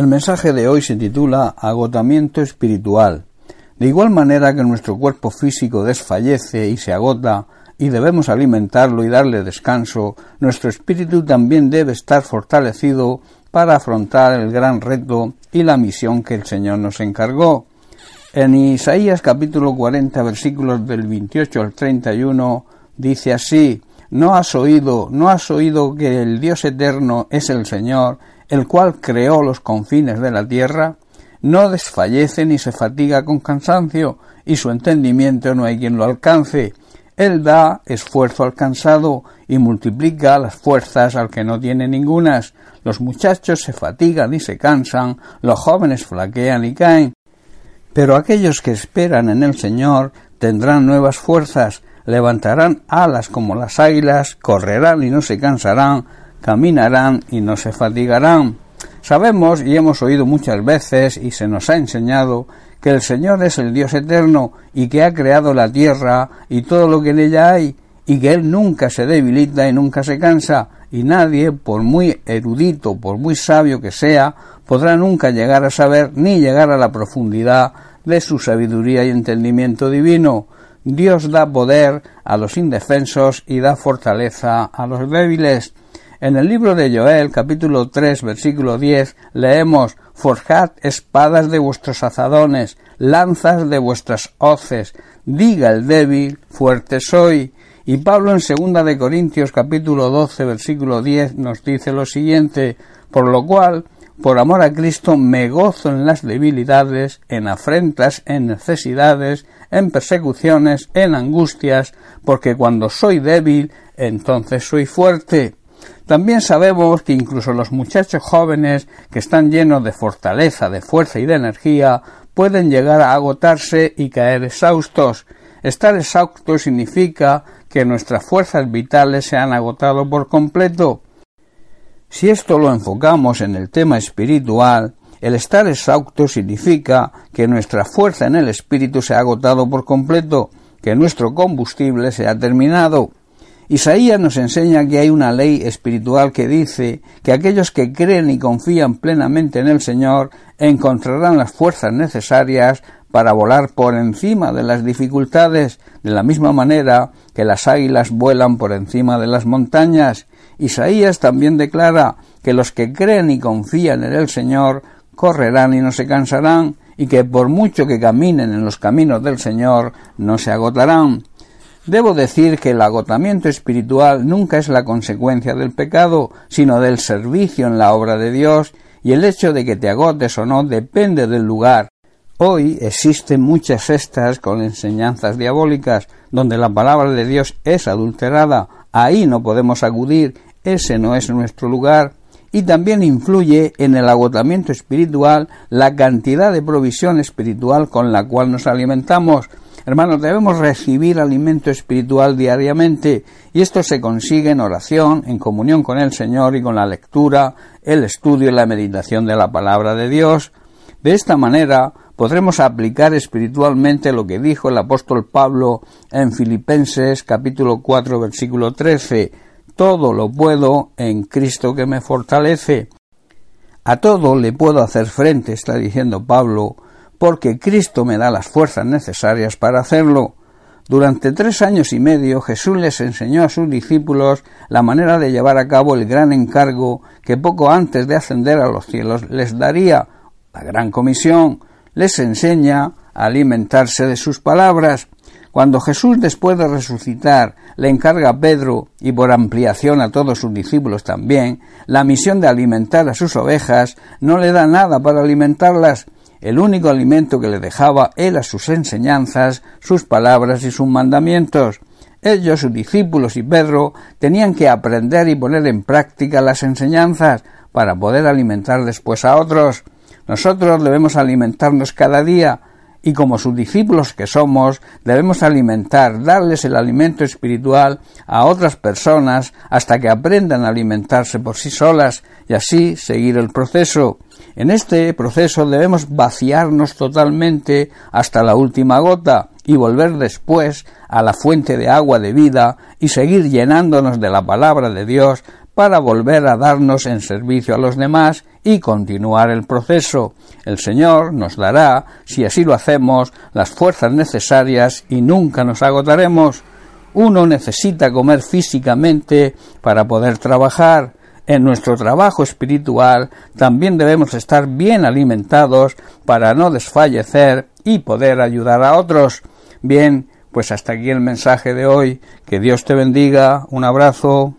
El mensaje de hoy se titula Agotamiento espiritual. De igual manera que nuestro cuerpo físico desfallece y se agota y debemos alimentarlo y darle descanso, nuestro espíritu también debe estar fortalecido para afrontar el gran reto y la misión que el Señor nos encargó. En Isaías capítulo 40 versículos del 28 al 31 dice así, ¿No has oído, no has oído que el Dios eterno es el Señor, el cual creó los confines de la tierra, no desfallece ni se fatiga con cansancio, y su entendimiento no hay quien lo alcance. Él da esfuerzo al cansado y multiplica las fuerzas al que no tiene ningunas. Los muchachos se fatigan y se cansan, los jóvenes flaquean y caen. Pero aquellos que esperan en el Señor tendrán nuevas fuerzas, levantarán alas como las águilas, correrán y no se cansarán, caminarán y no se fatigarán. Sabemos y hemos oído muchas veces y se nos ha enseñado que el Señor es el Dios eterno y que ha creado la tierra y todo lo que en ella hay y que Él nunca se debilita y nunca se cansa y nadie, por muy erudito, por muy sabio que sea, podrá nunca llegar a saber ni llegar a la profundidad de su sabiduría y entendimiento divino. Dios da poder a los indefensos y da fortaleza a los débiles. En el libro de Joel, capítulo 3, versículo 10, leemos Forjad espadas de vuestros azadones, lanzas de vuestras hoces, diga el débil, fuerte soy. Y Pablo en segunda de Corintios capítulo 12 versículo 10 nos dice lo siguiente, por lo cual, por amor a Cristo, me gozo en las debilidades, en afrentas, en necesidades, en persecuciones, en angustias, porque cuando soy débil, entonces soy fuerte. También sabemos que incluso los muchachos jóvenes que están llenos de fortaleza, de fuerza y de energía pueden llegar a agotarse y caer exhaustos. Estar exhausto significa que nuestras fuerzas vitales se han agotado por completo. Si esto lo enfocamos en el tema espiritual, el estar exhausto significa que nuestra fuerza en el espíritu se ha agotado por completo, que nuestro combustible se ha terminado. Isaías nos enseña que hay una ley espiritual que dice que aquellos que creen y confían plenamente en el Señor encontrarán las fuerzas necesarias para volar por encima de las dificultades, de la misma manera que las águilas vuelan por encima de las montañas. Isaías también declara que los que creen y confían en el Señor correrán y no se cansarán, y que por mucho que caminen en los caminos del Señor no se agotarán. Debo decir que el agotamiento espiritual nunca es la consecuencia del pecado, sino del servicio en la obra de Dios, y el hecho de que te agotes o no depende del lugar. Hoy existen muchas cestas con enseñanzas diabólicas, donde la palabra de Dios es adulterada. Ahí no podemos acudir, ese no es nuestro lugar. Y también influye en el agotamiento espiritual la cantidad de provisión espiritual con la cual nos alimentamos, Hermanos, debemos recibir alimento espiritual diariamente y esto se consigue en oración, en comunión con el Señor y con la lectura, el estudio y la meditación de la palabra de Dios. De esta manera podremos aplicar espiritualmente lo que dijo el apóstol Pablo en Filipenses capítulo 4 versículo 13. Todo lo puedo en Cristo que me fortalece. A todo le puedo hacer frente, está diciendo Pablo, porque Cristo me da las fuerzas necesarias para hacerlo. Durante tres años y medio Jesús les enseñó a sus discípulos la manera de llevar a cabo el gran encargo que poco antes de ascender a los cielos les daría. La gran comisión les enseña a alimentarse de sus palabras. Cuando Jesús después de resucitar le encarga a Pedro y por ampliación a todos sus discípulos también la misión de alimentar a sus ovejas, no le da nada para alimentarlas, el único alimento que le dejaba era sus enseñanzas, sus palabras y sus mandamientos. Ellos, sus discípulos y Pedro, tenían que aprender y poner en práctica las enseñanzas para poder alimentar después a otros. Nosotros debemos alimentarnos cada día y como sus discípulos que somos, debemos alimentar, darles el alimento espiritual a otras personas hasta que aprendan a alimentarse por sí solas y así seguir el proceso. En este proceso debemos vaciarnos totalmente hasta la última gota y volver después a la fuente de agua de vida y seguir llenándonos de la palabra de Dios para volver a darnos en servicio a los demás y continuar el proceso. El Señor nos dará, si así lo hacemos, las fuerzas necesarias y nunca nos agotaremos. Uno necesita comer físicamente para poder trabajar. En nuestro trabajo espiritual también debemos estar bien alimentados para no desfallecer y poder ayudar a otros. Bien, pues hasta aquí el mensaje de hoy. Que Dios te bendiga. Un abrazo.